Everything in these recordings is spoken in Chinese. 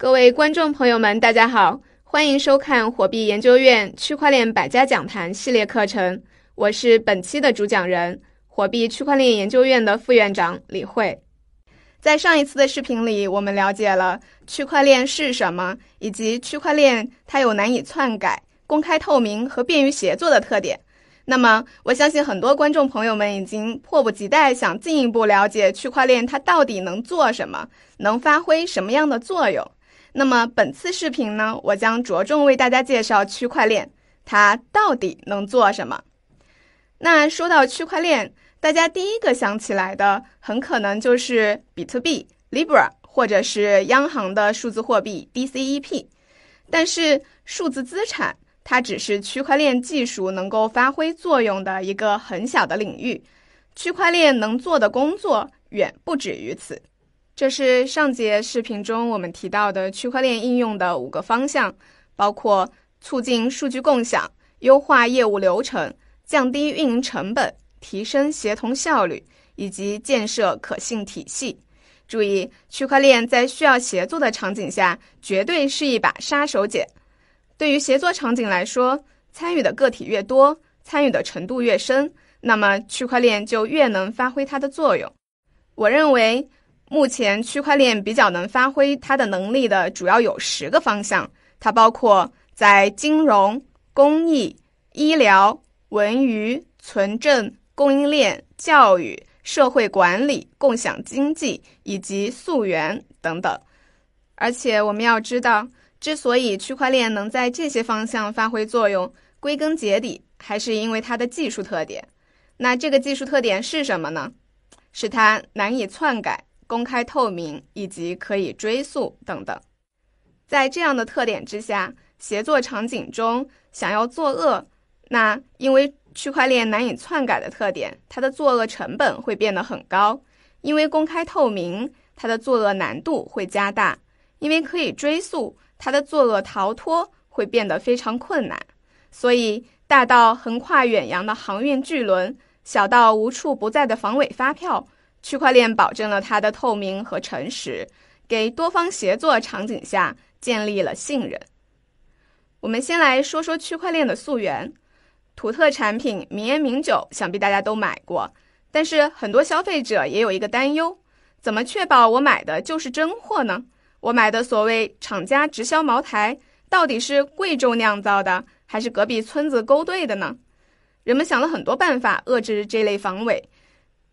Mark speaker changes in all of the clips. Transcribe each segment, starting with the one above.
Speaker 1: 各位观众朋友们，大家好，欢迎收看火币研究院区块链百家讲坛系列课程。我是本期的主讲人，火币区块链研究院的副院长李慧。在上一次的视频里，我们了解了区块链是什么，以及区块链它有难以篡改、公开透明和便于协作的特点。那么，我相信很多观众朋友们已经迫不及待想进一步了解区块链它到底能做什么，能发挥什么样的作用。那么本次视频呢，我将着重为大家介绍区块链，它到底能做什么？那说到区块链，大家第一个想起来的很可能就是比特币 Libra，或者是央行的数字货币 DCEP。但是数字资产它只是区块链技术能够发挥作用的一个很小的领域，区块链能做的工作远不止于此。这是上节视频中我们提到的区块链应用的五个方向，包括促进数据共享、优化业务流程、降低运营成本、提升协同效率以及建设可信体系。注意，区块链在需要协作的场景下，绝对是一把杀手锏。对于协作场景来说，参与的个体越多，参与的程度越深，那么区块链就越能发挥它的作用。我认为。目前，区块链比较能发挥它的能力的主要有十个方向，它包括在金融、公益、医疗、文娱、存证、供应链、教育、社会管理、共享经济以及溯源等等。而且，我们要知道，之所以区块链能在这些方向发挥作用，归根结底还是因为它的技术特点。那这个技术特点是什么呢？是它难以篡改。公开透明以及可以追溯等等，在这样的特点之下，协作场景中想要作恶，那因为区块链难以篡改的特点，它的作恶成本会变得很高；因为公开透明，它的作恶难度会加大；因为可以追溯，它的作恶逃脱会变得非常困难。所以，大到横跨远洋的航运巨轮，小到无处不在的防伪发票。区块链保证了它的透明和诚实，给多方协作场景下建立了信任。我们先来说说区块链的溯源。土特产品名烟名酒，想必大家都买过，但是很多消费者也有一个担忧：怎么确保我买的就是真货呢？我买的所谓厂家直销茅台，到底是贵州酿造的，还是隔壁村子勾兑的呢？人们想了很多办法遏制这类防伪，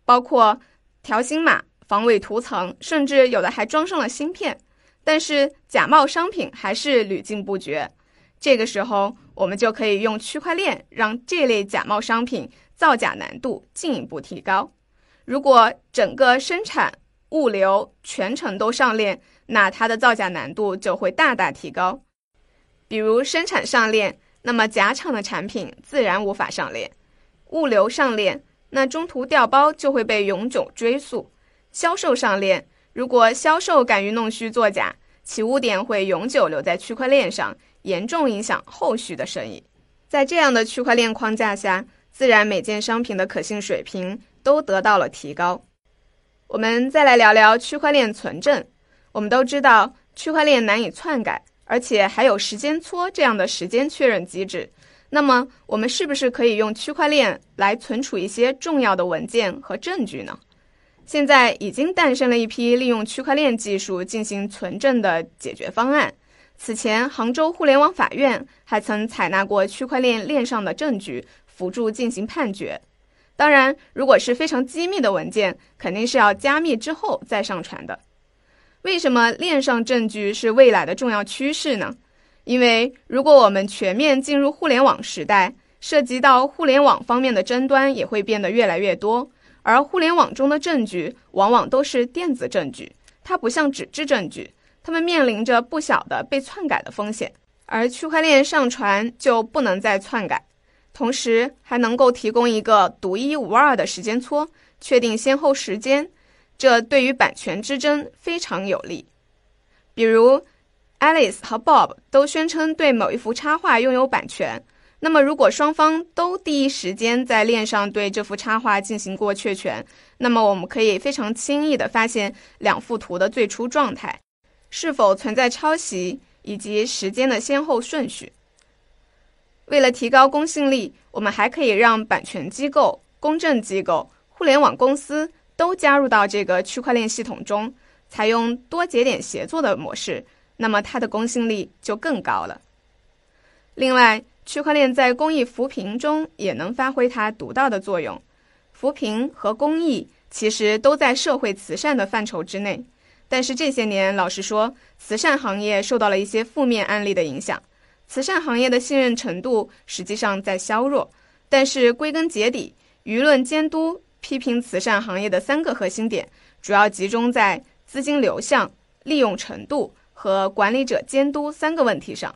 Speaker 1: 包括。条形码、防伪涂层，甚至有的还装上了芯片，但是假冒商品还是屡禁不绝。这个时候，我们就可以用区块链让这类假冒商品造假难度进一步提高。如果整个生产、物流全程都上链，那它的造假难度就会大大提高。比如生产上链，那么假厂的产品自然无法上链；物流上链。那中途调包就会被永久追溯，销售上链，如果销售敢于弄虚作假，其污点会永久留在区块链上，严重影响后续的生意。在这样的区块链框架下，自然每件商品的可信水平都得到了提高。我们再来聊聊区块链存证。我们都知道，区块链难以篡改，而且还有时间戳这样的时间确认机制。那么，我们是不是可以用区块链来存储一些重要的文件和证据呢？现在已经诞生了一批利用区块链技术进行存证的解决方案。此前，杭州互联网法院还曾采纳过区块链链上的证据，辅助进行判决。当然，如果是非常机密的文件，肯定是要加密之后再上传的。为什么链上证据是未来的重要趋势呢？因为如果我们全面进入互联网时代，涉及到互联网方面的争端也会变得越来越多。而互联网中的证据往往都是电子证据，它不像纸质证据，它们面临着不小的被篡改的风险。而区块链上传就不能再篡改，同时还能够提供一个独一无二的时间戳，确定先后时间，这对于版权之争非常有利。比如。Alice 和 Bob 都宣称对某一幅插画拥有版权。那么，如果双方都第一时间在链上对这幅插画进行过确权，那么我们可以非常轻易地发现两幅图的最初状态。是否存在抄袭以及时间的先后顺序。为了提高公信力，我们还可以让版权机构、公证机构、互联网公司都加入到这个区块链系统中，采用多节点协作的模式，那么它的公信力就更高了。另外，区块链在公益扶贫中也能发挥它独到的作用。扶贫和公益其实都在社会慈善的范畴之内，但是这些年，老实说，慈善行业受到了一些负面案例的影响。慈善行业的信任程度实际上在削弱，但是归根结底，舆论监督批评慈善行业的三个核心点，主要集中在资金流向、利用程度和管理者监督三个问题上。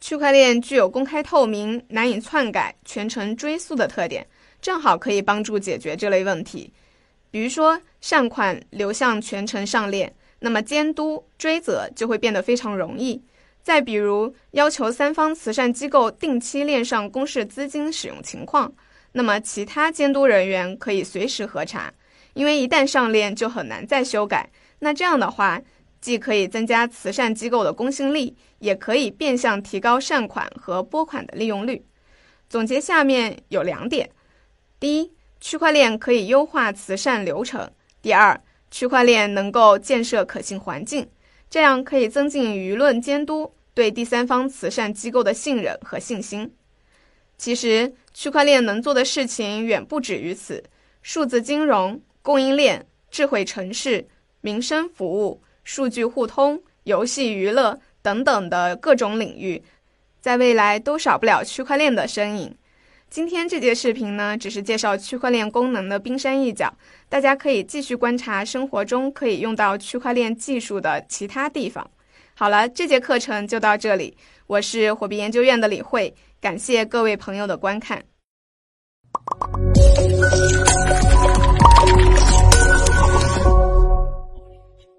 Speaker 1: 区块链具有公开透明、难以篡改、全程追溯的特点，正好可以帮助解决这类问题。比如说，善款流向全程上链，那么监督追责就会变得非常容易。再比如，要求三方慈善机构定期链上公示资金使用情况，那么其他监督人员可以随时核查，因为一旦上链就很难再修改。那这样的话，既可以增加慈善机构的公信力，也可以变相提高善款和拨款的利用率。总结下面有两点：第一，区块链可以优化慈善流程；第二，区块链能够建设可信环境。这样可以增进舆论监督对第三方慈善机构的信任和信心。其实，区块链能做的事情远不止于此。数字金融、供应链、智慧城市、民生服务、数据互通、游戏娱乐等等的各种领域，在未来都少不了区块链的身影。今天这节视频呢，只是介绍区块链功能的冰山一角，大家可以继续观察生活中可以用到区块链技术的其他地方。好了，这节课程就到这里，我是火币研究院的李慧，感谢各位朋友的观看。